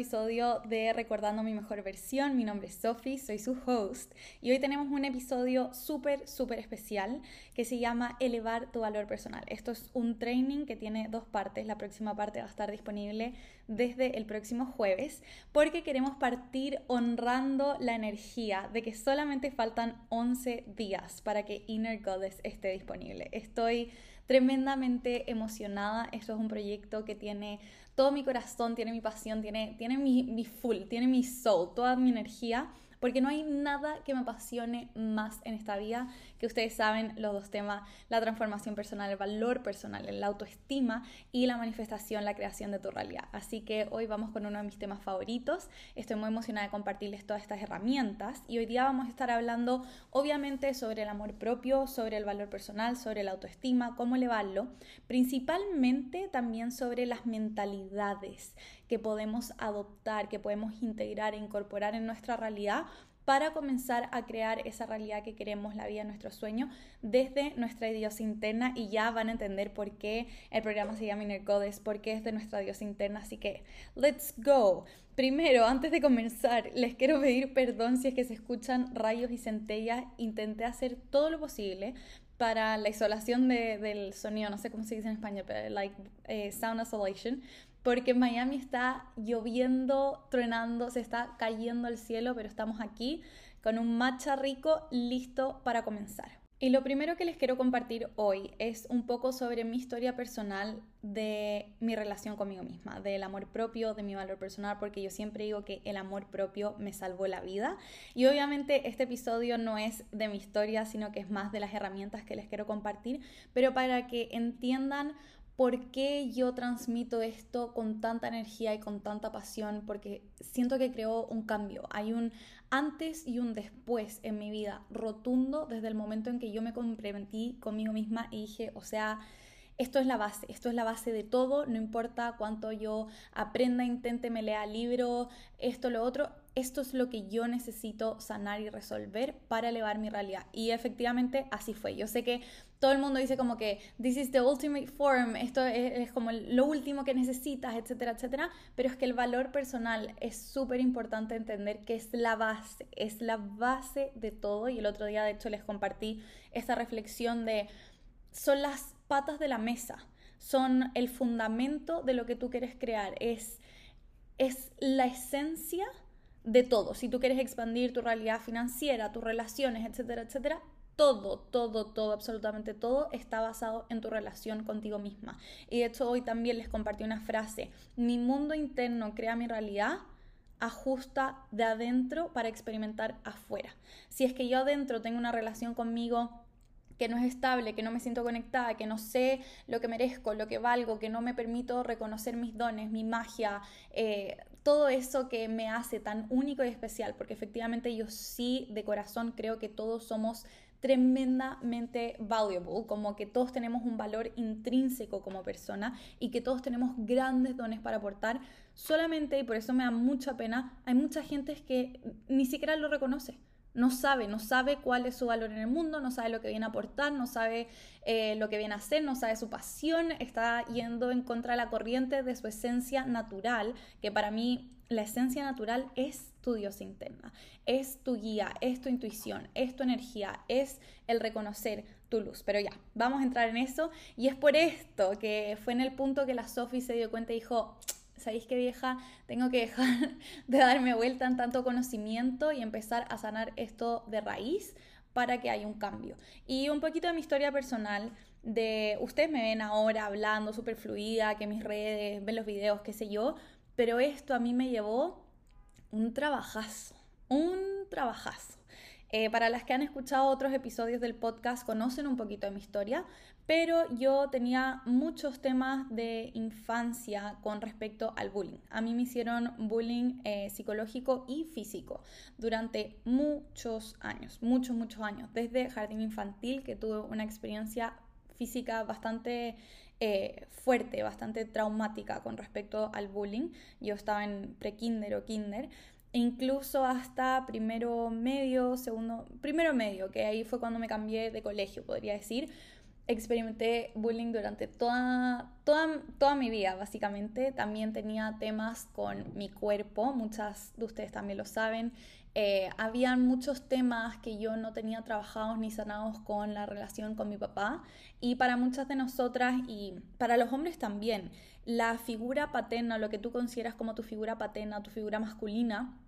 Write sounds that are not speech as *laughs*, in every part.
episodio de Recordando mi mejor versión. Mi nombre es Sophie, soy su host y hoy tenemos un episodio súper, súper especial que se llama Elevar tu valor personal. Esto es un training que tiene dos partes. La próxima parte va a estar disponible desde el próximo jueves porque queremos partir honrando la energía de que solamente faltan 11 días para que Inner Goddess esté disponible. Estoy tremendamente emocionada. Esto es un proyecto que tiene todo mi corazón, tiene mi pasión, tiene, tiene mi, mi full, tiene mi soul, toda mi energía porque no hay nada que me apasione más en esta vida que ustedes saben los dos temas, la transformación personal, el valor personal, la autoestima y la manifestación, la creación de tu realidad. Así que hoy vamos con uno de mis temas favoritos. Estoy muy emocionada de compartirles todas estas herramientas y hoy día vamos a estar hablando obviamente sobre el amor propio, sobre el valor personal, sobre la autoestima, cómo elevarlo, principalmente también sobre las mentalidades que podemos adoptar, que podemos integrar e incorporar en nuestra realidad para comenzar a crear esa realidad que queremos, la vida nuestro sueño, desde nuestra diosa interna. Y ya van a entender por qué el programa se llama Inner Goddess, por qué es de nuestra diosa interna, así que let's go. Primero, antes de comenzar, les quiero pedir perdón si es que se escuchan rayos y centellas, intenté hacer todo lo posible para la isolación del sonido, no sé cómo se dice en español, pero like eh, sound isolation, porque en Miami está lloviendo, truenando, se está cayendo el cielo, pero estamos aquí con un matcha rico listo para comenzar. Y lo primero que les quiero compartir hoy es un poco sobre mi historia personal de mi relación conmigo misma, del amor propio, de mi valor personal, porque yo siempre digo que el amor propio me salvó la vida. Y obviamente este episodio no es de mi historia, sino que es más de las herramientas que les quiero compartir, pero para que entiendan por qué yo transmito esto con tanta energía y con tanta pasión, porque siento que creó un cambio. Hay un antes y un después en mi vida rotundo desde el momento en que yo me comprometí conmigo misma y dije, o sea, esto es la base, esto es la base de todo, no importa cuánto yo aprenda, intente, me lea libro, esto, lo otro, esto es lo que yo necesito sanar y resolver para elevar mi realidad. Y efectivamente así fue. Yo sé que todo el mundo dice como que this is the ultimate form, esto es, como lo último que necesitas, etcétera, etcétera, pero es que el valor personal es súper importante entender que es la base, es la base de todo. Y el otro día de hecho les compartí esta reflexión de son las patas de la mesa, son el fundamento de lo que tú quieres crear, es, es la esencia de todo. Si tú quieres expandir tu realidad financiera, tus relaciones, etcétera, etcétera, todo, todo, todo, absolutamente todo está basado en tu relación contigo misma. Y de hecho hoy también les compartí una frase, mi mundo interno crea mi realidad, ajusta de adentro para experimentar afuera. Si es que yo adentro tengo una relación conmigo que no es estable, que no me siento conectada, que no sé lo que merezco, lo que valgo, que no me permito reconocer mis dones, mi magia, eh, todo eso que me hace tan único y especial, porque efectivamente yo sí de corazón creo que todos somos tremendamente valuable, como que todos tenemos un valor intrínseco como persona y que todos tenemos grandes dones para aportar, solamente, y por eso me da mucha pena, hay mucha gente que ni siquiera lo reconoce. No sabe, no sabe cuál es su valor en el mundo, no sabe lo que viene a aportar, no sabe eh, lo que viene a hacer, no sabe su pasión, está yendo en contra de la corriente de su esencia natural, que para mí la esencia natural es tu Dios interna, es tu guía, es tu intuición, es tu energía, es el reconocer tu luz. Pero ya, vamos a entrar en eso y es por esto que fue en el punto que la Sophie se dio cuenta y dijo, ¿sabéis qué vieja? Tengo que dejar *laughs* de darme vuelta en tanto conocimiento y empezar a sanar esto de raíz para que haya un cambio. Y un poquito de mi historia personal, de ustedes me ven ahora hablando súper fluida, que mis redes, ven los videos, qué sé yo, pero esto a mí me llevó un trabajazo, un trabajazo. Eh, para las que han escuchado otros episodios del podcast conocen un poquito de mi historia, pero yo tenía muchos temas de infancia con respecto al bullying. A mí me hicieron bullying eh, psicológico y físico durante muchos años, muchos, muchos años, desde jardín infantil que tuve una experiencia física bastante eh, fuerte, bastante traumática con respecto al bullying. Yo estaba en pre-kinder o kinder incluso hasta primero medio, segundo, primero medio, que ahí fue cuando me cambié de colegio, podría decir. experimenté bullying durante toda, toda, toda mi vida, básicamente. También tenía temas con mi cuerpo, muchas de ustedes también lo saben. Eh, habían muchos temas que yo no tenía trabajados ni sanados con la relación con mi papá y para muchas de nosotras y para los hombres también, la figura paterna, lo que tú consideras como tu figura paterna, tu figura masculina,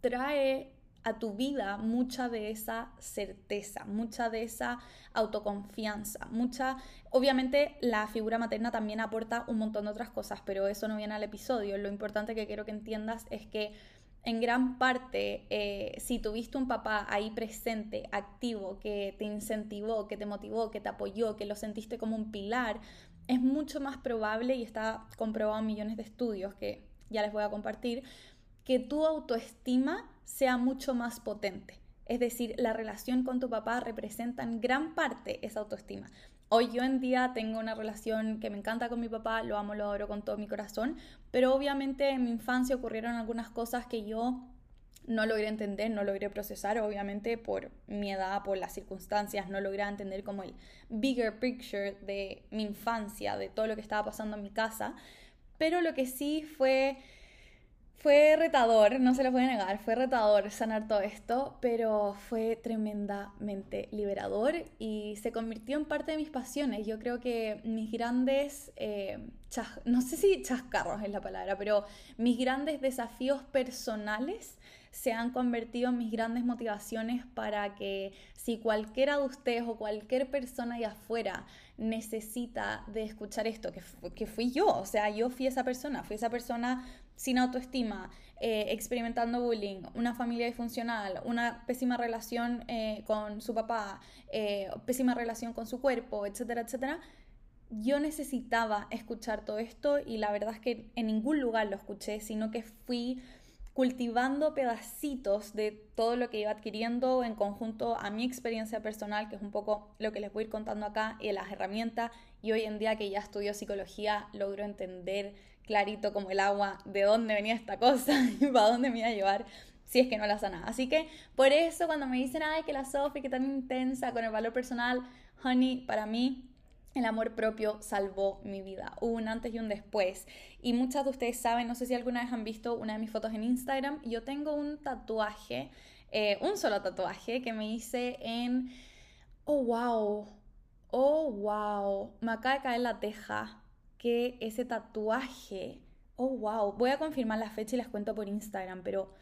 trae a tu vida mucha de esa certeza, mucha de esa autoconfianza, mucha, obviamente la figura materna también aporta un montón de otras cosas, pero eso no viene al episodio. Lo importante que quiero que entiendas es que en gran parte, eh, si tuviste un papá ahí presente, activo, que te incentivó, que te motivó, que te apoyó, que lo sentiste como un pilar, es mucho más probable, y está comprobado en millones de estudios que ya les voy a compartir, que tu autoestima sea mucho más potente. Es decir, la relación con tu papá representa en gran parte esa autoestima. Hoy yo en día tengo una relación que me encanta con mi papá, lo amo, lo adoro con todo mi corazón, pero obviamente en mi infancia ocurrieron algunas cosas que yo no logré entender, no logré procesar, obviamente por mi edad, por las circunstancias, no logré entender como el bigger picture de mi infancia, de todo lo que estaba pasando en mi casa, pero lo que sí fue fue retador, no se lo puede negar, fue retador sanar todo esto, pero fue tremendamente liberador y se convirtió en parte de mis pasiones. Yo creo que mis grandes, eh, no sé si chascarros es la palabra, pero mis grandes desafíos personales se han convertido en mis grandes motivaciones para que si cualquiera de ustedes o cualquier persona de afuera necesita de escuchar esto, que, que fui yo, o sea, yo fui esa persona, fui esa persona sin autoestima, eh, experimentando bullying, una familia disfuncional, una pésima relación eh, con su papá, eh, pésima relación con su cuerpo, etcétera, etcétera, yo necesitaba escuchar todo esto y la verdad es que en ningún lugar lo escuché, sino que fui cultivando pedacitos de todo lo que iba adquiriendo en conjunto a mi experiencia personal, que es un poco lo que les voy a ir contando acá, y las herramientas. Y hoy en día que ya estudio psicología, logro entender clarito como el agua de dónde venía esta cosa *laughs* y para dónde me iba a llevar si es que no la sana. Así que por eso cuando me dicen, ay, que la Sofi, que tan intensa con el valor personal, honey, para mí el amor propio salvó mi vida. Hubo un antes y un después. Y muchas de ustedes saben, no sé si alguna vez han visto una de mis fotos en Instagram, yo tengo un tatuaje, eh, un solo tatuaje que me hice en... Oh, wow. Oh, wow. Me acaba de caer la teja que ese tatuaje... Oh, wow. Voy a confirmar la fecha y les cuento por Instagram, pero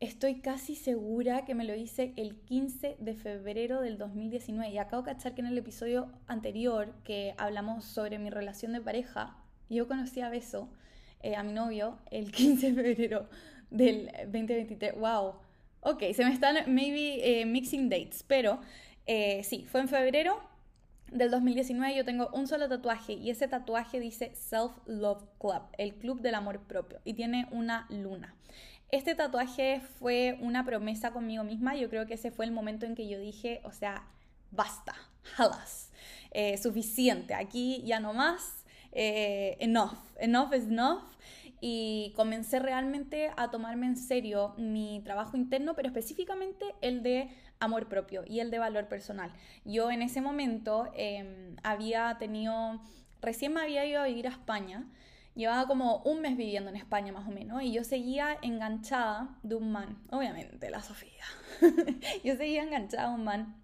Estoy casi segura que me lo hice el 15 de febrero del 2019 y acabo de cachar que en el episodio anterior que hablamos sobre mi relación de pareja, yo conocí a Beso, eh, a mi novio, el *laughs* 15 de febrero del 2023. ¡Wow! Ok, se me están maybe eh, mixing dates, pero eh, sí, fue en febrero del 2019 yo tengo un solo tatuaje y ese tatuaje dice Self Love Club, el club del amor propio, y tiene una luna. Este tatuaje fue una promesa conmigo misma. Yo creo que ese fue el momento en que yo dije, o sea, basta, halas, eh, suficiente, aquí ya no más, eh, enough, enough is enough. Y comencé realmente a tomarme en serio mi trabajo interno, pero específicamente el de amor propio y el de valor personal. Yo en ese momento em, había tenido, recién me había ido a vivir a España Llevaba como un mes viviendo en España más o menos y yo seguía enganchada de un man, obviamente la Sofía. *laughs* yo seguía enganchada de un man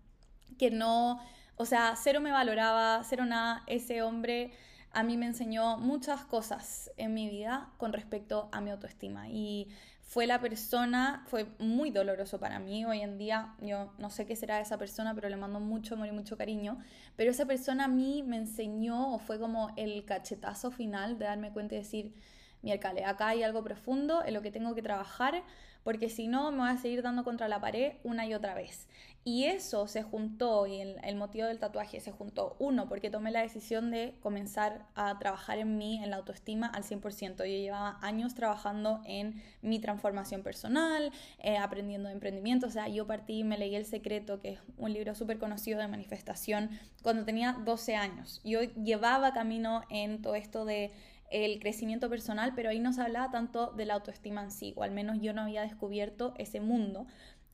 que no, o sea, cero me valoraba, cero nada. Ese hombre a mí me enseñó muchas cosas en mi vida con respecto a mi autoestima y fue la persona, fue muy doloroso para mí. Hoy en día yo no sé qué será esa persona, pero le mando mucho amor y mucho cariño. Pero esa persona a mí me enseñó, o fue como el cachetazo final de darme cuenta y decir, miércoles, acá hay algo profundo en lo que tengo que trabajar porque si no me voy a seguir dando contra la pared una y otra vez. Y eso se juntó, y el, motivo del tatuaje se juntó, uno, porque tomé la decisión de comenzar a trabajar en mí, en la autoestima al 100%. Yo llevaba años trabajando en mi transformación personal, eh, aprendiendo de emprendimiento, o sea, yo partí, me leí El Secreto, que es un libro súper conocido de manifestación, cuando tenía 12 años. Yo llevaba camino en todo esto de el crecimiento personal, pero ahí no se hablaba tanto de la autoestima en sí, o al menos yo no había descubierto ese mundo,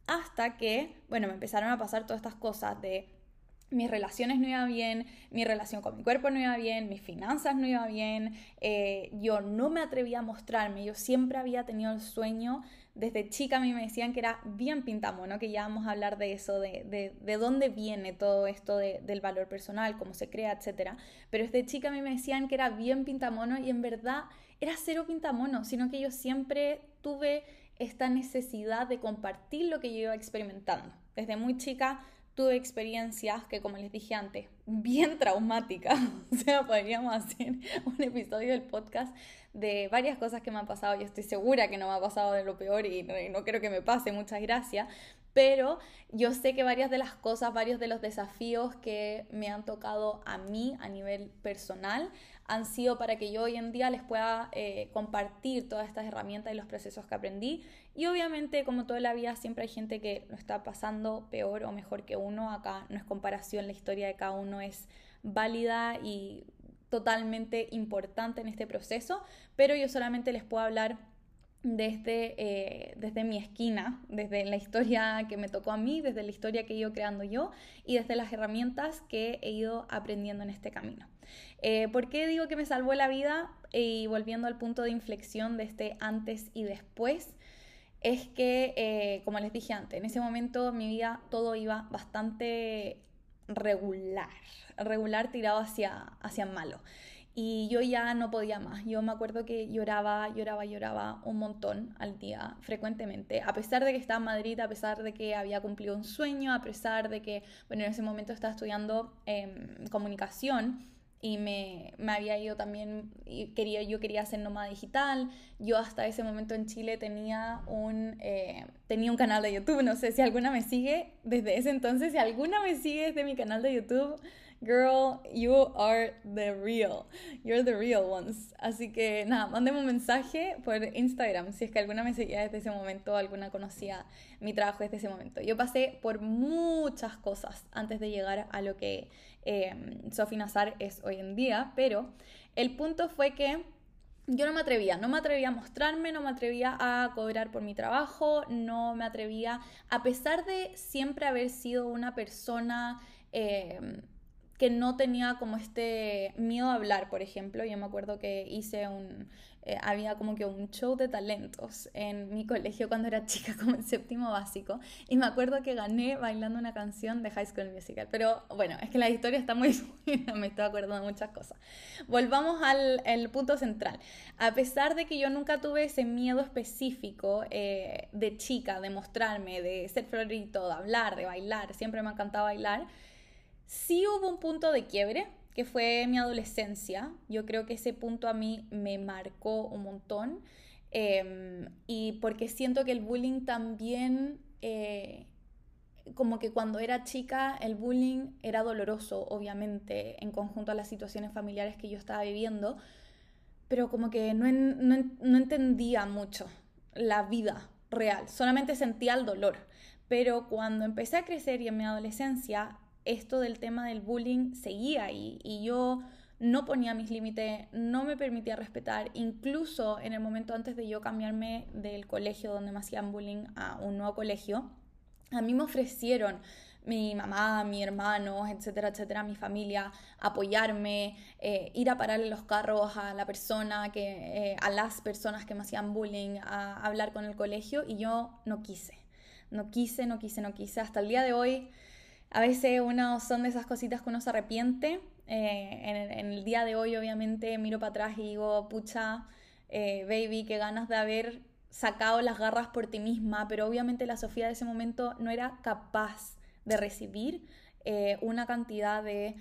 hasta que, bueno, me empezaron a pasar todas estas cosas de mis relaciones no iban bien, mi relación con mi cuerpo no iba bien, mis finanzas no iban bien, eh, yo no me atrevía a mostrarme, yo siempre había tenido el sueño, desde chica a mí me decían que era bien pintamono, que ya vamos a hablar de eso, de, de, dónde viene todo esto del valor personal, cómo se crea, etc. Pero desde chica a mí me decían que era bien pintamono y en verdad era cero pintamono, sino que yo siempre tuve esta necesidad de compartir lo que yo iba experimentando. Desde muy chica tuve experiencias que, como les dije antes, bien traumáticas. *laughs* O sea, podríamos hacer un episodio del podcast de varias cosas que me han pasado. Yo estoy segura que no me ha pasado de lo peor y no, no creo que me pase, muchas gracias pero yo sé que varias de las cosas, varios de los desafíos que me han tocado a mí a nivel personal han sido para que yo hoy en día les pueda eh, compartir todas estas herramientas y los procesos que aprendí. Y obviamente, como toda la vida, siempre hay gente que lo está pasando peor o mejor que uno. Acá no es comparación, la historia de cada uno es válida y totalmente importante en este proceso, pero yo solamente les puedo hablar desde, eh, desde mi esquina, desde la historia que me tocó a mí, desde la historia que he ido creando yo y desde las herramientas que he ido aprendiendo en este camino. Eh, ¿Por qué digo que me salvó la vida? Y volviendo al punto de inflexión de este antes y después, es que, eh, como les dije antes, en ese momento mi vida todo iba bastante regular, regular tirado hacia, hacia malo y yo ya no podía más. Yo me acuerdo que lloraba, lloraba, lloraba un montón al día, frecuentemente, a pesar de que estaba en Madrid, a pesar de que había cumplido un sueño, a pesar de que, bueno, en ese momento estaba estudiando em, comunicación y me, me, había ido también, y quería, yo quería hacer nómada digital. Yo hasta ese momento en Chile tenía un, eh, tenía un canal de YouTube, no sé si alguna me sigue desde ese entonces, si alguna me sigue desde mi canal de YouTube Girl, you are the real. You're the real ones. Así que nada, mándeme un mensaje por Instagram si es que alguna me seguía desde ese momento, alguna conocía mi trabajo desde ese momento. Yo pasé por muchas cosas antes de llegar a lo que eh, Sophie Nazar es hoy en día, pero el punto fue que yo no me atrevía, no me atrevía a mostrarme, no me atrevía a cobrar por mi trabajo, no me atrevía, a pesar de siempre haber sido una persona eh, que no tenía como este miedo a hablar, por ejemplo. Yo me acuerdo que hice un, eh, había como que un show de talentos en mi colegio cuando era chica, *laughs* como en séptimo básico, y me acuerdo que gané bailando una canción de High School Musical. Pero bueno, es que la historia está muy *laughs* me estoy acordando de muchas cosas. Volvamos al el punto central. A pesar de que yo nunca tuve ese miedo específico eh, de chica, de mostrarme, de ser florito, de hablar, de bailar, siempre me ha encantado bailar, Sí hubo un punto de quiebre, que fue mi adolescencia. Yo creo que ese punto a mí me marcó un montón. Em, y porque siento que el bullying también, eh, como que cuando era chica, el bullying era doloroso, obviamente, en conjunto a las situaciones familiares que yo estaba viviendo, pero como que no, no entendía mucho la vida real, solamente sentía el dolor. Pero cuando empecé a crecer y en mi adolescencia, esto del tema del bullying seguía ahí y yo no ponía mis límites, no me permitía respetar, incluso en el momento antes de yo cambiarme del colegio donde me hacían bullying a un nuevo colegio, a mí me ofrecieron mi mamá, mi hermano, etcétera, etcétera, mi familia, apoyarme, eh, ir a pararle los carros a la persona que, eh, a las personas que me hacían bullying, a hablar con el colegio y yo no quise, no quise, no quise, no quise. Hasta el día de hoy a veces uno son de esas cositas que uno se arrepiente. Eh, en, el día de hoy, obviamente, miro para atrás y digo, pucha, eh, baby, qué ganas de haber sacado las garras por ti misma, pero obviamente la Sofía de ese momento no era capaz de recibir eh, una cantidad de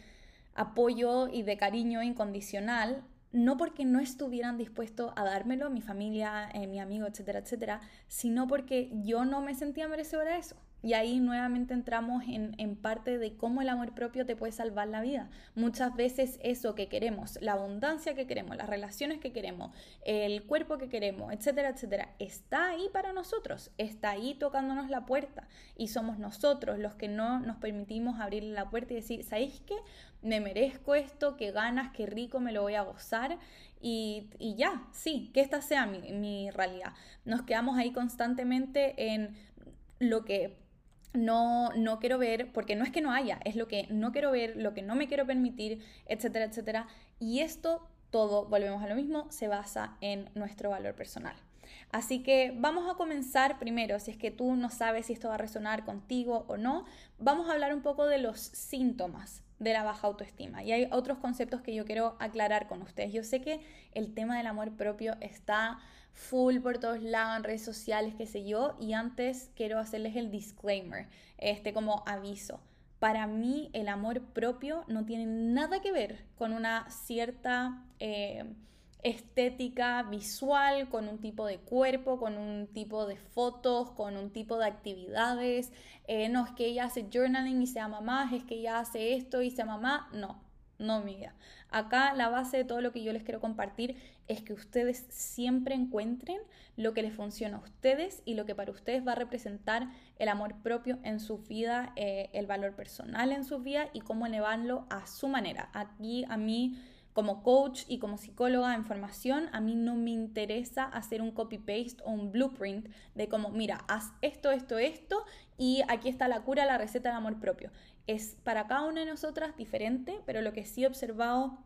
apoyo y de cariño incondicional, no porque no estuvieran dispuestos a dármelo, mi familia, mi amigo, etcétera, etcétera, sino porque yo no me sentía merecedora de eso. Y ahí nuevamente entramos en, en, parte de cómo el amor propio te puede salvar la vida. Muchas veces eso que queremos, la abundancia que queremos, las relaciones que queremos, el cuerpo que queremos, etcétera, etcétera, está ahí para nosotros, está ahí tocándonos la puerta. Y somos nosotros los que no nos permitimos abrir la puerta y decir, ¿sabéis qué? Me merezco esto, qué ganas, qué rico, me lo voy a gozar. Y, y ya, sí, que esta sea mi, mi realidad. Nos quedamos ahí constantemente en lo que no, no quiero ver, porque no es que no haya, es lo que no quiero ver, lo que no me quiero permitir, etcétera, etcétera. Y esto todo, volvemos a lo mismo, se basa en nuestro valor personal. Así que vamos a comenzar primero, si es que tú no sabes si esto va a resonar contigo o no, vamos a hablar un poco de los síntomas de la baja autoestima. Y hay otros conceptos que yo quiero aclarar con ustedes. Yo sé que el tema del amor propio está full por todos lados en redes sociales, qué sé yo, y antes quiero hacerles el disclaimer, este como aviso. Para mí el amor propio no tiene nada que ver con una cierta... Eh, estética visual, con un tipo de cuerpo, con un tipo de fotos, con un tipo de actividades. Eh, no es que ella hace journaling y se ama más, es que ella hace esto y se ama más. No, mía. Acá la base de todo lo que yo les quiero compartir es que ustedes siempre encuentren lo que les funciona a ustedes y lo que para ustedes va a representar el amor propio en su vida, eh, el valor personal en su vida y cómo elevarlo a su manera. Aquí a mí como coach y como psicóloga en formación, a mí no me interesa hacer un copy-paste o un blueprint de como, mira, haz esto, esto, esto y aquí está la cura, la receta del amor propio. Es para cada una de nosotras diferente, pero lo que sí he observado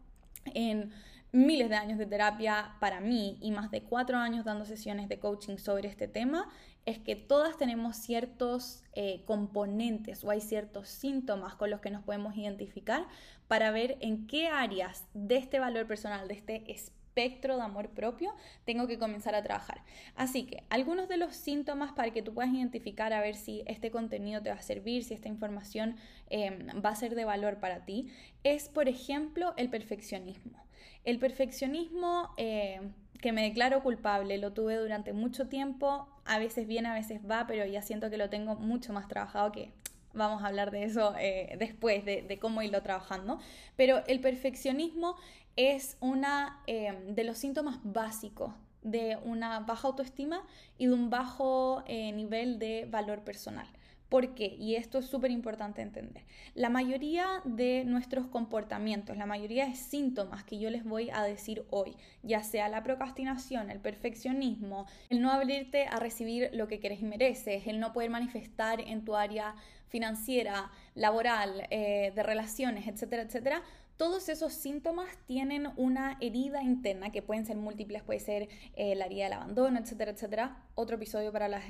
en miles de años de terapia para mí y más de cuatro años dando sesiones de coaching sobre este tema es que todas tenemos ciertos eh, componentes o hay ciertos síntomas con los que nos podemos identificar para ver en qué áreas de este valor personal, de este espectro de amor propio, tengo que comenzar a trabajar. Así que algunos de los síntomas para que tú puedas identificar a ver si este contenido te va a servir, si esta información em, va a ser de valor para ti, es por ejemplo el perfeccionismo. El perfeccionismo... Eh, que me declaro culpable, lo tuve durante mucho tiempo, a veces viene, a veces va, pero ya siento que lo tengo mucho más trabajado que vamos a hablar de eso eh, después, de, cómo irlo trabajando. Pero el perfeccionismo es una eh, de los síntomas básicos de una baja autoestima y de un bajo eh, nivel de valor personal. ¿Por qué? Y esto es súper importante entender. La mayoría de nuestros comportamientos, la mayoría de síntomas que yo les voy a decir hoy, ya sea la procrastinación, el perfeccionismo, el no abrirte a recibir lo que quieres y mereces, el no poder manifestar en tu área financiera, laboral, eh, de relaciones, etcétera, etcétera, todos esos síntomas tienen una herida interna, que pueden ser múltiples, puede ser eh, la herida del abandono, etcétera, etcétera. Otro episodio para las,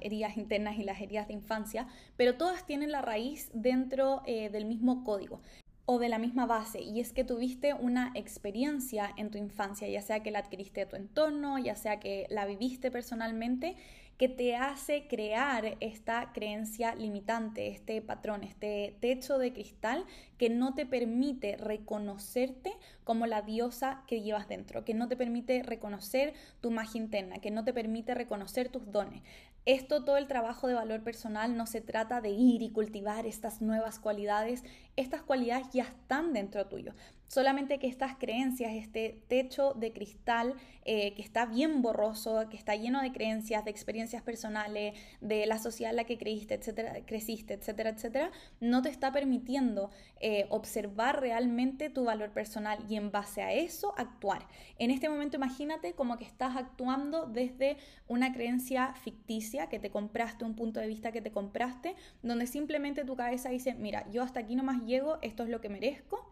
heridas internas y las heridas de infancia, pero todas tienen la raíz dentro eh, del mismo código o de la misma base y es que tuviste una experiencia en tu infancia, ya sea que la adquiriste de tu entorno, ya sea que la viviste personalmente que te hace crear esta creencia limitante, este patrón, este techo de cristal que no te permite reconocerte como la diosa que llevas dentro, que no te permite reconocer tu magia interna, que no te permite reconocer tus dones. Esto, todo el trabajo de valor personal, no se trata de ir y cultivar estas nuevas cualidades. Estas cualidades ya están dentro tuyo. Solamente que estas creencias, este techo de cristal eh, que está bien borroso, que está lleno de creencias, de experiencias personales, de la sociedad en la que creíste, etcétera, creciste, etcétera, etcétera, no te está permitiendo eh, observar realmente tu valor personal y en base a eso actuar. En este momento imagínate como que estás actuando desde una creencia ficticia que te compraste, un punto de vista que te compraste, donde simplemente tu cabeza dice, mira, yo hasta aquí nomás llego, esto es lo que merezco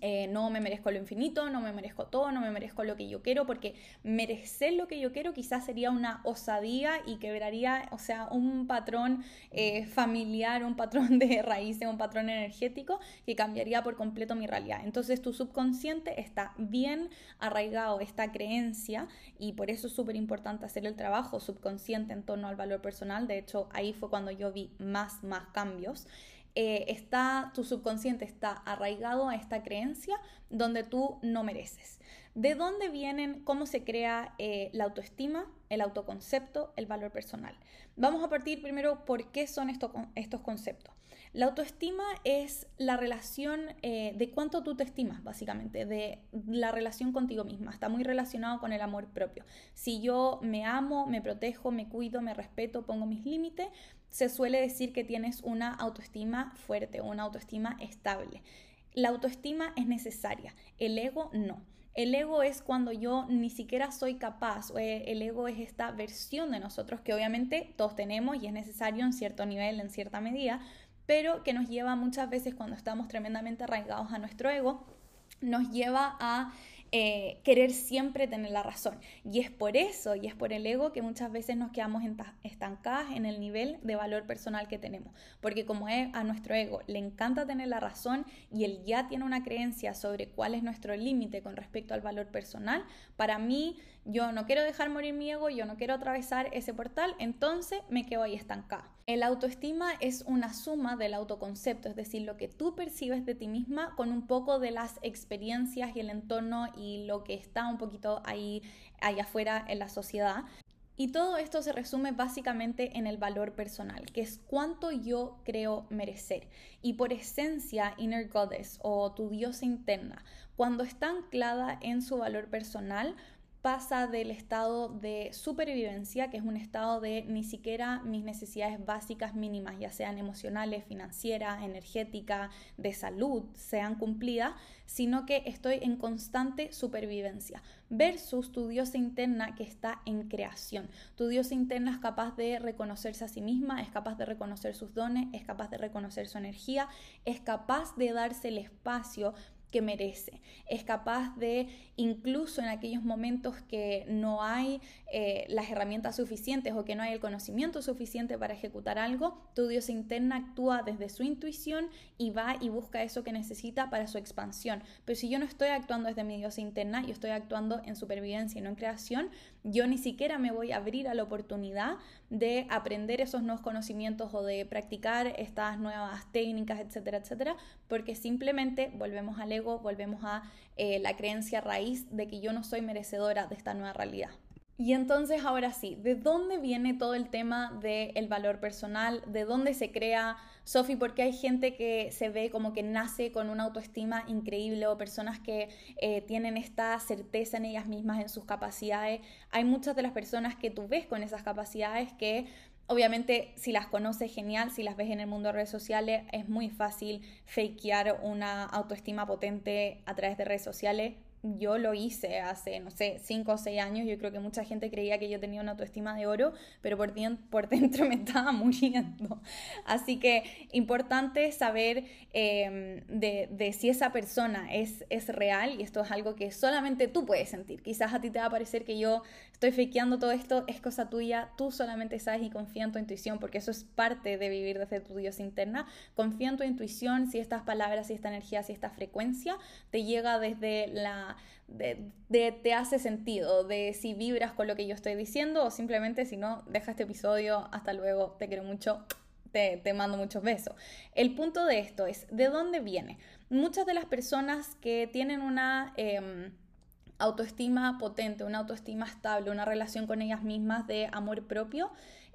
eh, no me merezco lo infinito, no me merezco todo, no me merezco lo que yo quiero, porque merecer lo que yo quiero quizás sería una osadía y quebraría, o sea, un patrón eh, familiar, un patrón *laughs* de raíces, un patrón energético que cambiaría por completo mi realidad. Entonces tu subconsciente está bien arraigado esta creencia y por eso es súper importante hacer el trabajo subconsciente en torno al valor personal. De hecho, ahí fue cuando yo vi más, más cambios. Eh, está, tu subconsciente está arraigado a esta creencia donde tú no mereces. ¿De dónde vienen, cómo se crea eh, la autoestima, el autoconcepto, el valor personal? Vamos a partir primero por qué son estos, estos conceptos. La autoestima es la relación eh, de cuánto tú te estimas, básicamente, de la relación contigo misma. Está muy relacionado con el amor propio. Si yo me amo, me protejo, me cuido, me respeto, pongo mis límites, se suele decir que tienes una autoestima fuerte, una autoestima estable. La autoestima es necesaria, el ego no. El ego es cuando yo ni siquiera soy capaz, eh, el ego es esta versión de nosotros que obviamente todos tenemos y es necesario en cierto nivel, en cierta medida, pero que nos lleva muchas veces cuando estamos tremendamente arraigados a nuestro ego, nos lleva a eh, querer siempre tener la razón. Y es por eso, y es por el ego, que muchas veces nos quedamos estancadas en el nivel de valor personal que tenemos. Porque como es a nuestro ego le encanta tener la razón y él ya tiene una creencia sobre cuál es nuestro límite con respecto al valor personal, para mí yo no quiero dejar morir mi ego, yo no quiero atravesar ese portal, entonces me quedo ahí estancada. El autoestima es una suma del autoconcepto, es decir, lo que tú percibes de ti misma con un poco de las experiencias y el entorno y lo que está un poquito ahí, allá afuera en la sociedad. Y todo esto se resume básicamente en el valor personal, que es cuánto yo creo merecer. Y por esencia, Inner Goddess o tu diosa interna, cuando está anclada en su valor personal, pasa del estado de supervivencia, que es un estado de ni siquiera mis necesidades básicas mínimas, ya sean emocionales, financieras, energéticas, de salud, sean cumplidas, sino que estoy en constante supervivencia, versus tu diosa interna que está en creación. Tu diosa interna es capaz de reconocerse a sí misma, es capaz de reconocer sus dones, es capaz de reconocer su energía, es capaz de darse el espacio que merece. Es capaz de, incluso en aquellos momentos que no hay eh, las herramientas suficientes o que no hay el conocimiento suficiente para ejecutar algo, tu Dios interna actúa desde su intuición y va y busca eso que necesita para su expansión. Pero si yo no estoy actuando desde mi Dios interna, yo estoy actuando en supervivencia y no en creación, yo ni siquiera me voy a abrir a la oportunidad de aprender esos nuevos conocimientos o de practicar estas nuevas técnicas, etcétera, etcétera, porque simplemente volvemos al ego, volvemos a eh, la creencia raíz de que yo no soy merecedora de esta nueva realidad. Y entonces ahora sí, ¿de dónde viene todo el tema del valor personal? ¿De dónde se crea, Sofi? Porque hay gente que se ve como que nace con una autoestima increíble o personas que eh, tienen esta certeza en ellas mismas, en sus capacidades. Hay muchas de las personas que tú ves con esas capacidades que Obviamente, si las conoces, genial. Si las ves en el mundo de redes sociales, es muy fácil fakear una autoestima potente a través de redes sociales yo lo hice hace, no sé, 5 o 6 años. Yo creo que mucha gente creía que yo tenía una autoestima de oro, pero por, por dentro *laughs* me estaba muriendo. Así que importante saber em, de, de, si esa persona es, es real y esto es algo que solamente tú puedes sentir. Quizás a ti te va a parecer que yo estoy fakeando todo esto, es cosa tuya, tú solamente sabes y confía en tu intuición, porque eso es parte de vivir desde tu Dios interna. Confía en tu intuición, si estas palabras, si esta energía, si esta frecuencia te llega desde la de, te hace sentido, de si vibras con lo que yo estoy diciendo o simplemente si no, deja este episodio, hasta luego, te quiero mucho, te, mando muchos besos. El punto de esto es, ¿de dónde viene? Muchas de las personas que tienen una... Em, autoestima potente, una autoestima estable, una relación con ellas mismas de amor propio,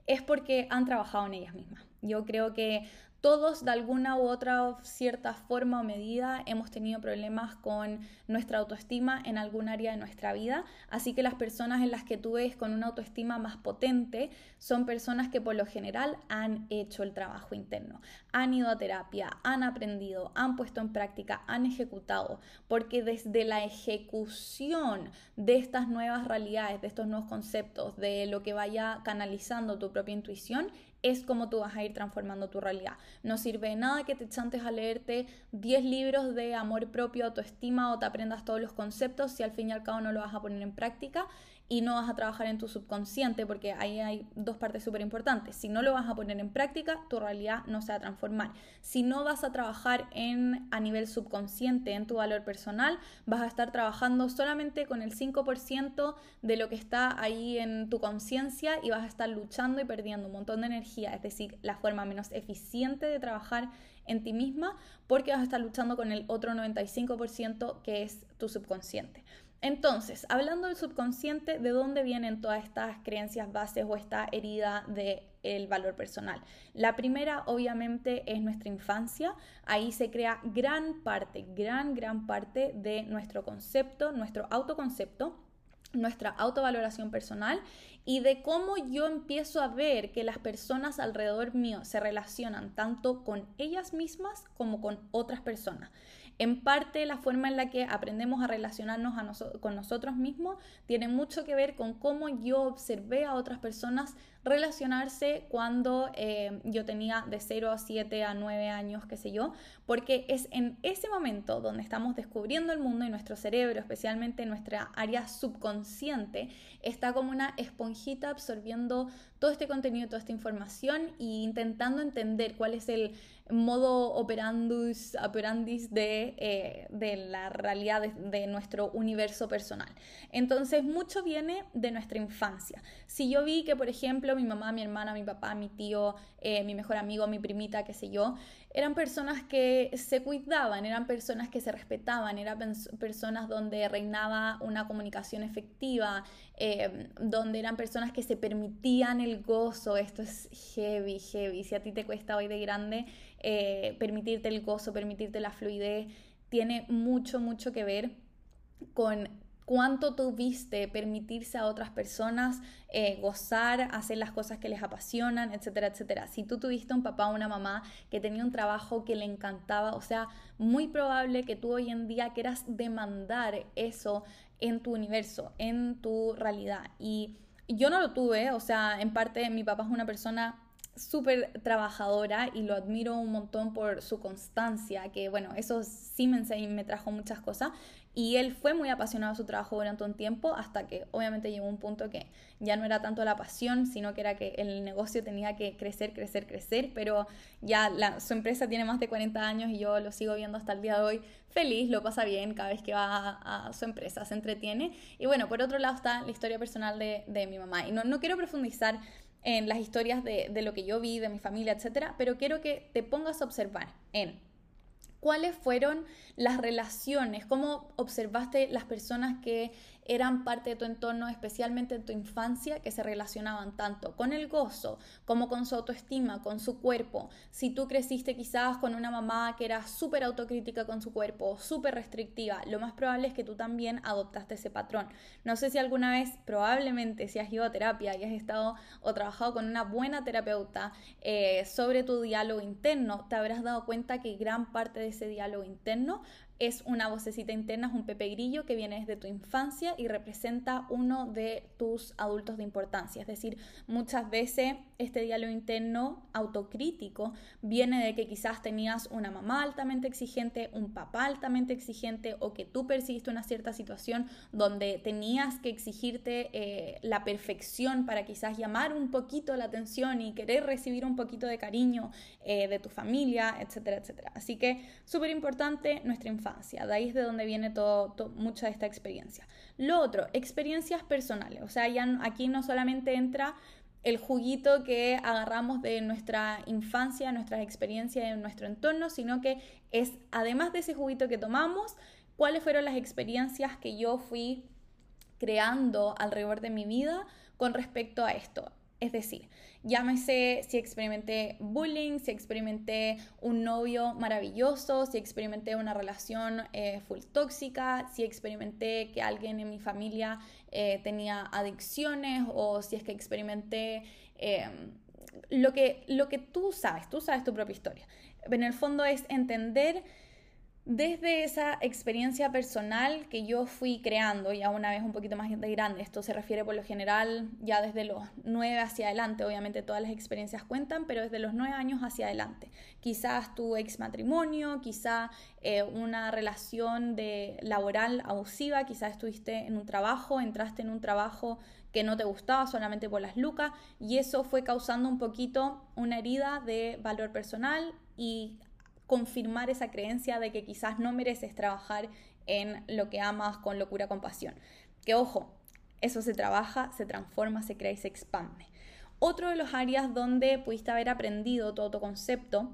es porque han trabajado en ellas mismas. Yo creo que todos de alguna u otra cierta forma o medida hemos tenido problemas con nuestra autoestima en algún área de nuestra vida, así que las personas en las que tú ves con una autoestima más potente son personas que por lo general han hecho el trabajo interno, han ido a terapia, han aprendido, han puesto en práctica, han ejecutado, porque desde la ejecución de estas nuevas realidades, de estos nuevos conceptos, de lo que vaya canalizando tu propia intuición, es como tú vas a ir transformando tu realidad. No sirve de nada que te chantes a leerte 10 libros de amor propio, autoestima o te aprendas todos los conceptos si al fin y al cabo no lo vas a poner en práctica y no vas a trabajar en tu subconsciente, porque ahí hay dos partes súper importantes. Si no lo vas a poner en práctica, tu realidad no se va a transformar. Si no vas a trabajar en, a nivel subconsciente en tu valor personal, vas a estar trabajando solamente con el 5% de lo que está ahí en tu conciencia y vas a estar luchando y perdiendo un montón de energía, es decir, la forma menos eficiente de trabajar en ti misma porque vas a estar luchando con el otro 95% que es tu subconsciente. Entonces, hablando del subconsciente, ¿de dónde vienen todas estas creencias bases o esta herida del valor personal? La primera, obviamente, es nuestra infancia. Ahí se crea gran parte, gran, gran parte de nuestro concepto, nuestro autoconcepto nuestra autovaloración personal y de cómo yo empiezo a ver que las personas alrededor mío se relacionan tanto con ellas mismas como con otras personas. En parte la forma en la que aprendemos a relacionarnos con nosotros mismos tiene mucho que ver con cómo yo observé a otras personas relacionarse cuando eh, yo tenía de 0 a 7 a 9 años, qué sé yo, porque es en ese momento donde estamos descubriendo el mundo y nuestro cerebro, especialmente nuestra área subconsciente, está como una esponjita absorbiendo todo este contenido, toda esta información e intentando entender cuál es el modo operandus, operandis de, eh, de la realidad de, nuestro universo personal. Entonces, mucho viene de nuestra infancia. Si yo vi que, por ejemplo, mi mamá, mi hermana, mi papá, mi tío, eh, mi mejor amigo, mi primita, qué sé yo, eran personas que se cuidaban, eran personas que se respetaban, eran personas donde reinaba una comunicación efectiva, eh, donde eran personas que se permitían el gozo. Esto es heavy, heavy. Si a ti te cuesta hoy de grande eh, permitirte el gozo, permitirte la fluidez, tiene mucho, mucho que ver con cuánto tuviste permitirse a otras personas eh, gozar, hacer las cosas que les apasionan, etcétera, etcétera. Si tú tuviste un papá o una mamá que tenía un trabajo que le encantaba, o sea, muy probable que tú hoy en día quieras demandar eso en tu universo, en tu realidad. Y yo no lo tuve, o sea, en parte mi papá es una persona súper trabajadora y lo admiro un montón por su constancia, que bueno, eso sí me, me trajo muchas cosas. Y él fue muy apasionado de su trabajo durante un tiempo hasta que obviamente llegó un punto que ya no era tanto la pasión, sino que era que el negocio tenía que crecer, crecer, crecer, pero ya la, su empresa tiene más de 40 años y yo lo sigo viendo hasta el día de hoy feliz, lo pasa bien cada vez que va a, su empresa, se entretiene. Y bueno, por otro lado está la historia personal de, de mi mamá. Y no, no quiero profundizar en las historias de, de, lo que yo vi, de mi familia, etcétera, pero quiero que te pongas a observar en cuáles fueron las relaciones, cómo observaste las personas que eran parte de tu entorno, especialmente en tu infancia, que se relacionaban tanto con el gozo como con su autoestima, con su cuerpo. Si tú creciste quizás con una mamá que era súper autocrítica con su cuerpo, súper restrictiva, lo más probable es que tú también adoptaste ese patrón. No sé si alguna vez, probablemente, si has ido a terapia y has estado o trabajado con una buena terapeuta eh, sobre tu diálogo interno, te habrás dado cuenta que gran parte de ese diálogo interno es una vocecita interna, es un pepe grillo que viene desde tu infancia y representa uno de tus adultos de importancia. Es decir, muchas veces este diálogo interno autocrítico viene de que quizás tenías una mamá altamente exigente, un papá altamente exigente o que tú percibiste una cierta situación donde tenías que exigirte eh, la perfección para quizás llamar un poquito la atención y querer recibir un poquito de cariño eh, de tu familia, etcétera, etcétera. Así que súper importante nuestra infancia de ahí es de donde viene todo, mucha de esta experiencia. Lo otro, experiencias personales. O sea, aquí no solamente entra el juguito que agarramos de nuestra infancia, nuestras experiencias en nuestro entorno, sino que es, además de ese juguito que tomamos, cuáles fueron las experiencias que yo fui creando alrededor de mi vida con respecto a esto. Es decir, llámese si experimenté bullying, si experimenté un novio maravilloso, si experimenté una relación eh, full tóxica, si experimenté que alguien en mi familia eh, tenía adicciones o si es que experimenté em, lo, que, lo que tú sabes, tú sabes tu propia historia. En el fondo es entender desde esa experiencia personal que yo fui creando, ya una vez un poquito más de grande, esto se refiere por lo general ya desde los nueve hacia adelante, obviamente todas las experiencias cuentan, pero desde los nueve años hacia adelante. Quizás tu ex matrimonio, quizá eh, una relación de laboral abusiva, quizás estuviste en un trabajo, entraste en un trabajo que no te gustaba solamente por las lucas y eso fue causando un poquito una herida de valor personal y confirmar esa creencia de que quizás no mereces trabajar en lo que amas con locura, compasión. Que ojo, eso se trabaja, se transforma, se crea y se expande. Otro de los áreas donde pudiste haber aprendido todo tu concepto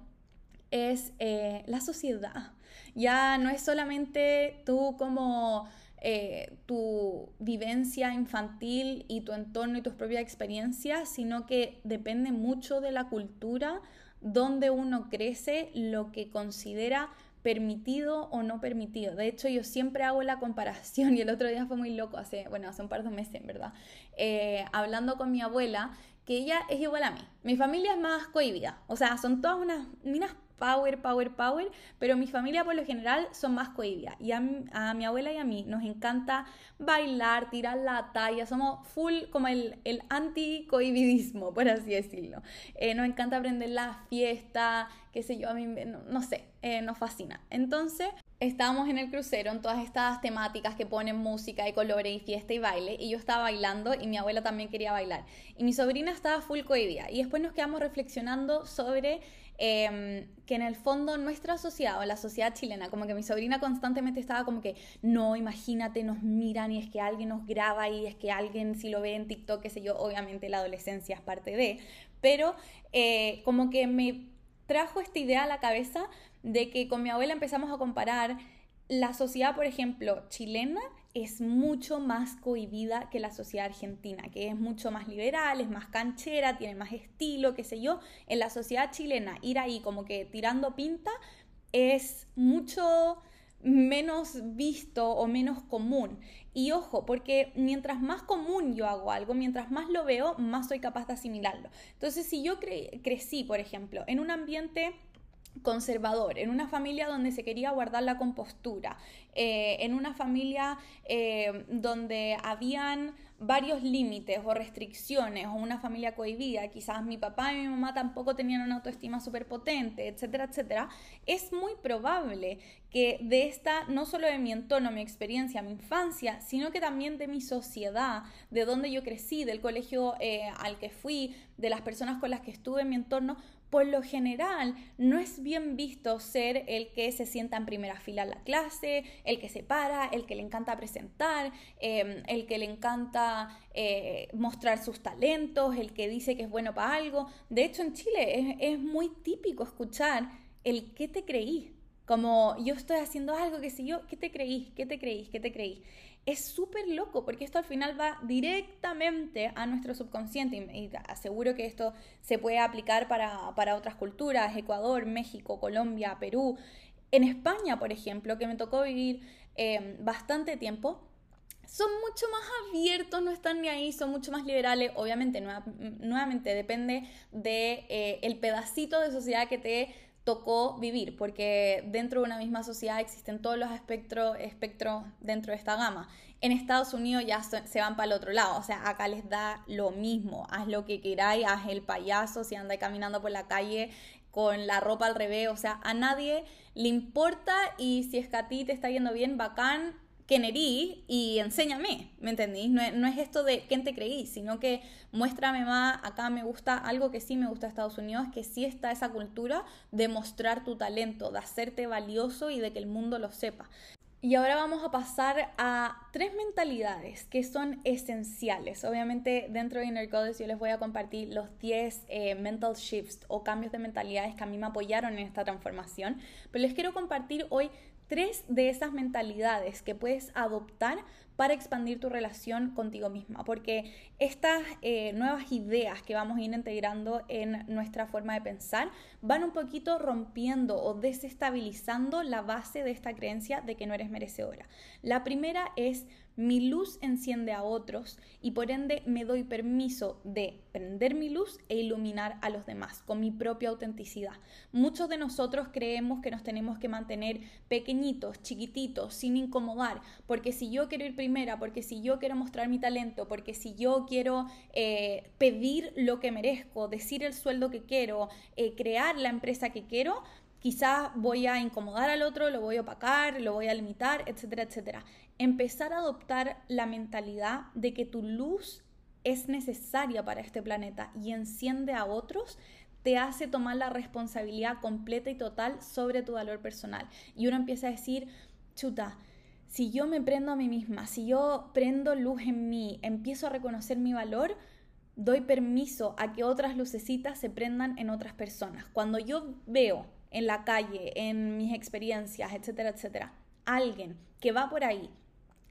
es eh, la sociedad. Ya no es solamente tú como eh, tu vivencia infantil y tu entorno y tus propias experiencias, sino que depende mucho de la cultura donde uno crece, lo que considera permitido o no permitido. De hecho, yo siempre hago la comparación *laughs* y el otro día fue muy loco, hace, bueno, hace un par de meses, en verdad, eh, hablando con mi abuela, que ella es igual a mí. Mi familia es más cohibida, o sea, son todas unas minas power, power, power, pero mi familia por lo general son más cohibidas. Y a, mi abuela y a mí nos encanta bailar, tirar la talla, somos full como el, el anti-cohibidismo, por así decirlo. Eh, nos encanta aprender la fiesta, qué sé yo, a mí, no, sé, eh, nos fascina. Entonces, estábamos en el crucero en todas estas temáticas que ponen música y colores y fiesta y baile, y yo estaba bailando y mi abuela también quería bailar. Y mi sobrina estaba full cohibida. Y después nos quedamos reflexionando sobre em, que en el fondo nuestra sociedad o la sociedad chilena, como que mi sobrina constantemente estaba como que, no, imagínate, nos miran y es que alguien nos graba y es que alguien si lo ve en TikTok, qué sé yo, obviamente la adolescencia es parte de, pero eh, como que me trajo esta idea a la cabeza de que con mi abuela empezamos a comparar la sociedad, por ejemplo, chilena es mucho más cohibida que la sociedad argentina, que es mucho más liberal, es más canchera, tiene más estilo, qué sé yo. En la sociedad chilena, ir ahí como que tirando pinta es mucho menos visto o menos común. Y ojo, porque mientras más común yo hago algo, mientras más lo veo, más soy capaz de asimilarlo. Entonces, si yo crecí, por ejemplo, en un ambiente conservador, en una familia donde se quería guardar la compostura, eh, en una familia eh, donde habían varios límites o restricciones o una familia cohibida, quizás mi papá y mi mamá tampoco tenían una autoestima súper potente, etcétera, etcétera, es muy probable que de esta, no solo de mi entorno, mi experiencia, mi infancia, sino que también de mi sociedad, de donde yo crecí, del colegio eh, al que fui, de las personas con las que estuve en mi entorno, por lo general no es bien visto ser el que se sienta en primera fila en la clase, el que se para, el que le encanta presentar, em, el que le encanta eh, mostrar sus talentos, el que dice que es bueno para algo. De hecho, en Chile es, muy típico escuchar el qué te creí. Como yo estoy haciendo algo que si yo, ¿qué te creí? ¿Qué te creí? ¿Qué te creí? es súper loco porque esto al final va directamente a nuestro subconsciente y, aseguro que esto se puede aplicar para, otras culturas, Ecuador, México, Colombia, Perú. En España, por ejemplo, que me tocó vivir em, bastante tiempo, son mucho más abiertos, no están ni ahí, son mucho más liberales. Obviamente, nuevamente depende del de, eh, el pedacito de sociedad que te tocó vivir, porque dentro de una misma sociedad existen todos los espectros espectro dentro de esta gama. En Estados Unidos ya se van para el otro lado, o sea, acá les da lo mismo, haz lo que queráis, haz el payaso, si andáis caminando por la calle con la ropa al revés, o sea, a nadie le importa y si es que a ti te está yendo bien, bacán, quién y enséñame, ¿me entendís? No es, esto de quién te creí, sino que muéstrame más, acá me gusta algo que sí me gusta de Estados Unidos, que sí está esa cultura de mostrar tu talento, de hacerte valioso y de que el mundo lo sepa. Y ahora vamos a pasar a tres mentalidades que son esenciales. Obviamente dentro de Inner Goddess yo les voy a compartir los 10 eh, mental shifts o cambios de mentalidades que a mí me apoyaron en esta transformación, pero les quiero compartir hoy tres de esas mentalidades que puedes adoptar para expandir tu relación contigo misma, porque estas eh, nuevas ideas que vamos a ir integrando en nuestra forma de pensar van un poquito rompiendo o desestabilizando la base de esta creencia de que no eres merecedora. La primera es mi luz enciende a otros y por ende me doy permiso de prender mi luz e iluminar a los demás con mi propia autenticidad. Muchos de nosotros creemos que nos tenemos que mantener pequeñitos, chiquititos, sin incomodar, porque si yo quiero ir primera, porque si yo quiero mostrar mi talento, porque si yo quiero eh, pedir lo que merezco, decir el sueldo que quiero, eh, crear la empresa que quiero, quizás voy a incomodar al otro, lo voy a opacar, lo voy a limitar, etcétera, etcétera empezar a adoptar la mentalidad de que tu luz es necesaria para este planeta y enciende a otros, te hace tomar la responsabilidad completa y total sobre tu valor personal. Y uno empieza a decir, chuta, si yo me prendo a mí misma, si yo prendo luz en mí, empiezo a reconocer mi valor, doy permiso a que otras lucecitas se prendan en otras personas. Cuando yo veo en la calle, en mis experiencias, etcétera, etcétera, alguien que va por ahí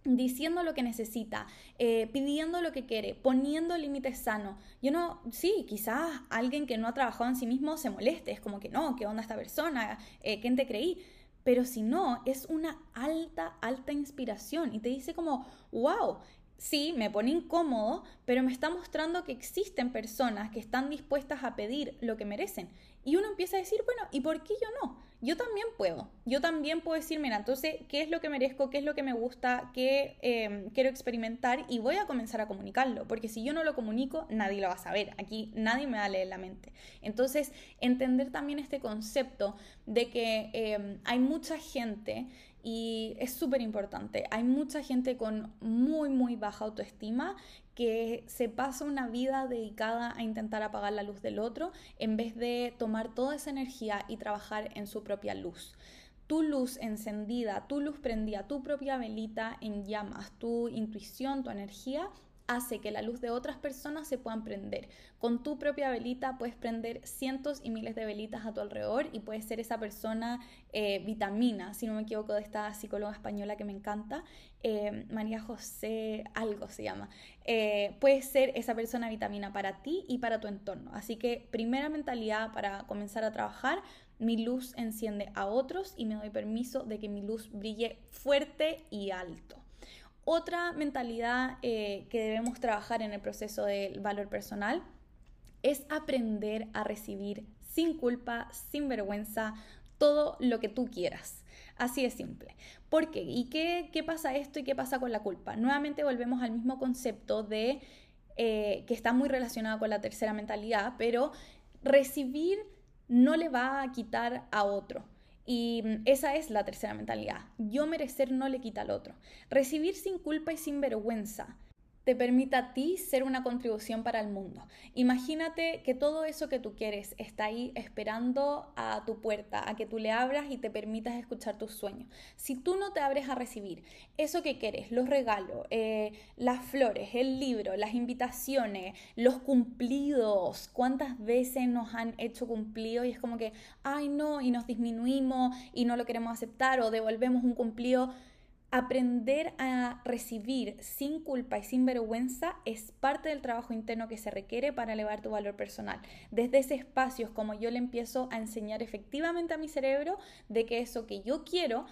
diciendo lo que necesita, eh, pidiendo lo que quiere, poniendo límites sanos. Yo no, sí, quizás alguien que no ha trabajado en sí mismo se moleste, es como que no, ¿qué onda esta persona? Eh, ¿Quién te creí? Pero si no, es una alta, alta inspiración y te dice como, wow, sí, me pone incómodo, pero me está mostrando que existen personas que están dispuestas a pedir lo que merecen. Y uno empieza a decir, bueno, ¿y por qué yo no? Yo también puedo. Yo también puedo decir, mira, entonces, ¿qué es lo que merezco? ¿Qué es lo que me gusta? ¿Qué em, quiero experimentar? Y voy a comenzar a comunicarlo. Porque si yo no lo comunico, nadie lo va a saber. Aquí nadie me va a leer la mente. Entonces, entender también este concepto de que em, hay mucha gente y es súper importante. Hay mucha gente con muy, muy baja autoestima que se pasa una vida dedicada a intentar apagar la luz del otro en vez de tomar toda esa energía y trabajar en su propia luz. Tu luz encendida, tu luz prendida, tu propia velita en llamas, tu intuición, tu energía, hace que la luz de otras personas se puedan prender. Con tu propia velita puedes prender cientos y miles de velitas a tu alrededor y puedes ser esa persona eh, vitamina, si no me equivoco, de esta psicóloga española que me encanta, eh, María José, algo se llama. Eh, puedes ser esa persona vitamina para ti y para tu entorno. Así que primera mentalidad para comenzar a trabajar, mi luz enciende a otros y me doy permiso de que mi luz brille fuerte y alto. Otra mentalidad eh, que debemos trabajar en el proceso del valor personal es aprender a recibir sin culpa, sin vergüenza, todo lo que tú quieras. Así de simple. ¿Por qué? ¿Y qué, pasa esto y qué pasa con la culpa? Nuevamente volvemos al mismo concepto de eh, que está muy relacionado con la tercera mentalidad, pero recibir no le va a quitar a otro. Y mm, esa es la tercera mentalidad. Yo merecer no le quita al otro. Recibir sin culpa y sin vergüenza te permita a ti ser una contribución para el mundo. Imagínate que todo eso que tú quieres está ahí esperando a tu puerta, a que tú le abras y te permitas escuchar tus sueños. Si tú no te abres a recibir eso que quieres, los regalos, eh, las flores, el libro, las invitaciones, los cumplidos, cuántas veces nos han hecho cumplido y es como que, ay no, y nos disminuimos y no lo queremos aceptar o devolvemos un cumplido Aprender a recibir sin culpa y sin vergüenza es parte del trabajo interno que se requiere para elevar tu valor personal. Desde ese espacio es como yo le empiezo a enseñar efectivamente a mi cerebro de que eso que yo quiero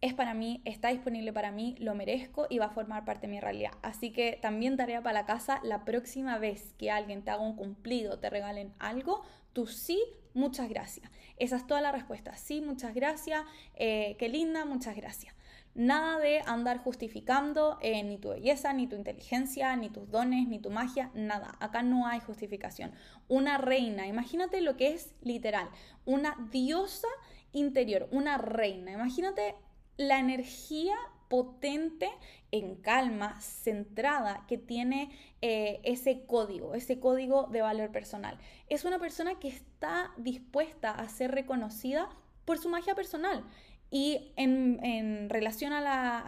es para mí, está disponible para mí, lo merezco y va a formar parte de mi realidad. Así que también tarea para la casa, la próxima vez que alguien te haga un cumplido, te regalen algo, tú sí, muchas gracias. Esa es toda la respuesta. Sí, muchas gracias, eh, qué linda, muchas gracias. Nada de andar justificando eh, ni tu belleza, ni tu inteligencia, ni tus dones, ni tu magia, nada. Acá no hay justificación. Una reina, imagínate lo que es literal, una diosa interior, una reina. Imagínate la energía potente, en calma, centrada, que tiene eh, ese código, ese código de valor personal. Es una persona que está dispuesta a ser reconocida por su magia personal. Y en, relación a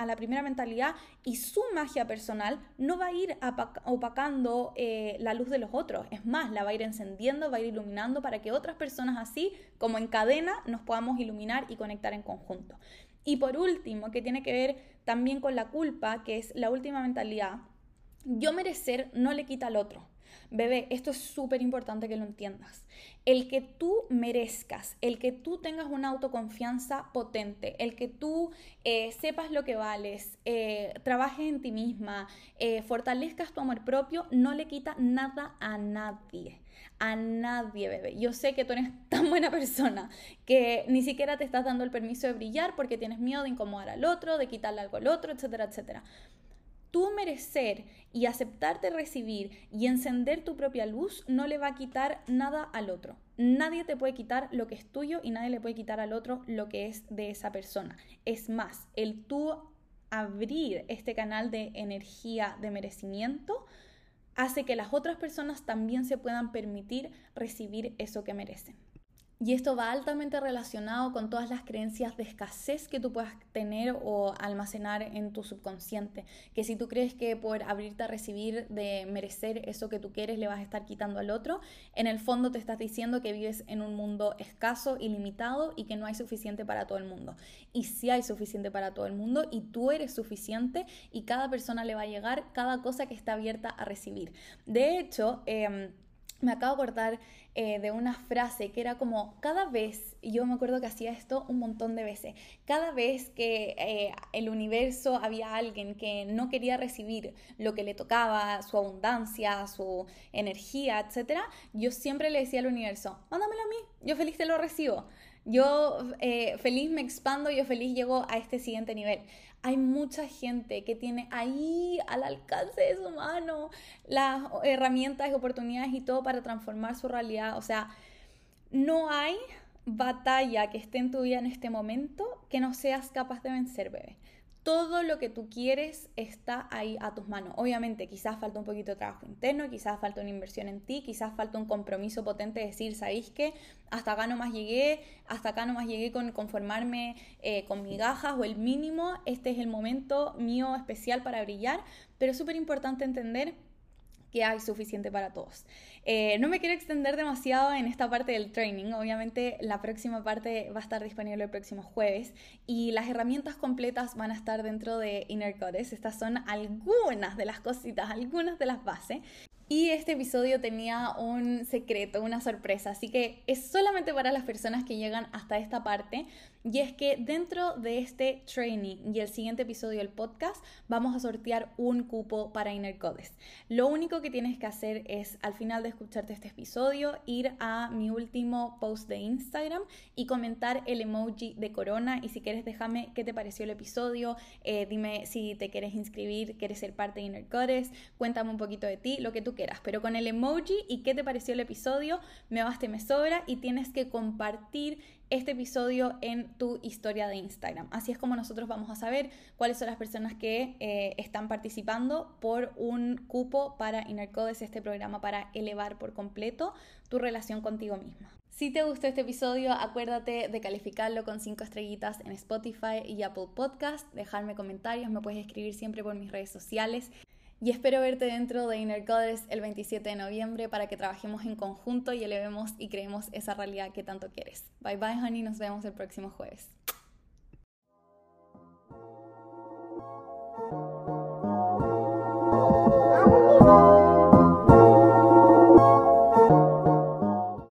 la, primera mentalidad y su magia personal, no va a ir opacando eh, la luz de los otros. Es más, la va a ir encendiendo, va a ir iluminando para que otras personas así, como en cadena, nos podamos iluminar y conectar en conjunto. Y por último, que tiene que ver también con la culpa, que es la última mentalidad, yo merecer no le quita al otro. Bebé, esto es súper importante que lo entiendas. El que tú merezcas, el que tú tengas una autoconfianza potente, el que tú eh, sepas lo que vales, eh, trabajes en ti misma, eh, fortalezcas tu amor propio, no le quita nada a nadie. A nadie, bebé. Yo sé que tú eres *laughs* tan buena persona que ni siquiera te estás dando el permiso de brillar porque tienes miedo de incomodar al otro, de quitarle algo al otro, etcétera, etcétera tú merecer y aceptarte recibir y encender tu propia luz no le va a quitar nada al otro. Nadie te puede quitar lo que es tuyo y nadie le puede quitar al otro lo que es de esa persona. Es más, el tú abrir este canal de energía de merecimiento hace que las otras personas también se puedan permitir recibir eso que merecen. Y esto va altamente relacionado con todas las creencias de escasez que tú puedas tener o almacenar en tu subconsciente. Que si tú crees que por abrirte a recibir, de merecer eso que tú quieres, le vas a estar quitando al otro, en el fondo te estás diciendo que vives en un mundo escaso, ilimitado y que no hay suficiente para todo el mundo. Y sí hay suficiente para todo el mundo y tú eres suficiente y cada persona le va a llegar cada cosa que está abierta a recibir. De hecho, em, me acabo de acordar eh, de una frase que era como cada vez, yo me acuerdo que hacía esto un montón de veces, cada vez que eh, el universo había alguien que no quería recibir lo que le tocaba, su abundancia, su energía, etc., yo siempre le decía al universo, mándamelo a mí, yo feliz te lo recibo. Yo eh, feliz me expando, yo feliz llego a este siguiente nivel hay mucha gente que tiene ahí al alcance de su mano las herramientas y oportunidades y todo para transformar su realidad. O sea, no hay batalla que esté en tu vida en este momento que no seas capaz de vencer, bebé todo lo que tú quieres está ahí a tus manos. Obviamente, quizás falta un poquito de trabajo interno, quizás falta una inversión en ti, quizás falta un compromiso potente de decir, ¿sabéis qué? Hasta acá no más llegué, hasta acá no más llegué con conformarme eh, con migajas o el mínimo. Este es el momento mío especial para brillar, pero es súper importante entender que hay suficiente para todos. Eh, no me quiero extender demasiado en esta parte del training, obviamente la próxima parte va a estar disponible el próximo jueves y las herramientas completas van a estar dentro de Inner Codes. Estas son algunas de las cositas, algunas de las bases. Y este episodio tenía un secreto, una sorpresa, así que es solamente para las personas que llegan hasta esta parte. Y es que dentro de este training y el siguiente episodio del podcast vamos a sortear un cupo para Inner Codes. Lo único que tienes que hacer es al final de escucharte este episodio ir a mi último post de Instagram y comentar el emoji de corona. Y si quieres déjame qué te pareció el episodio, eh, dime si te quieres inscribir, quieres ser parte de Inner Codes, cuéntame un poquito de ti, lo que tú quieras, pero con el emoji y qué te pareció el episodio, me baste, me sobra y tienes que compartir este episodio en tu historia de Instagram. Así es como nosotros vamos a saber cuáles son las personas que eh, están participando por un cupo para Inner Codes, este programa para elevar por completo tu relación contigo misma. Si te gustó este episodio, acuérdate de calificarlo con 5 estrellitas en Spotify y Apple Podcast, dejarme comentarios, me puedes escribir siempre por mis redes sociales y espero verte dentro de Inner Goddess el 27 de noviembre para que trabajemos en conjunto y elevemos y creemos esa realidad que tanto quieres. Bye bye, honey, nos vemos el próximo jueves.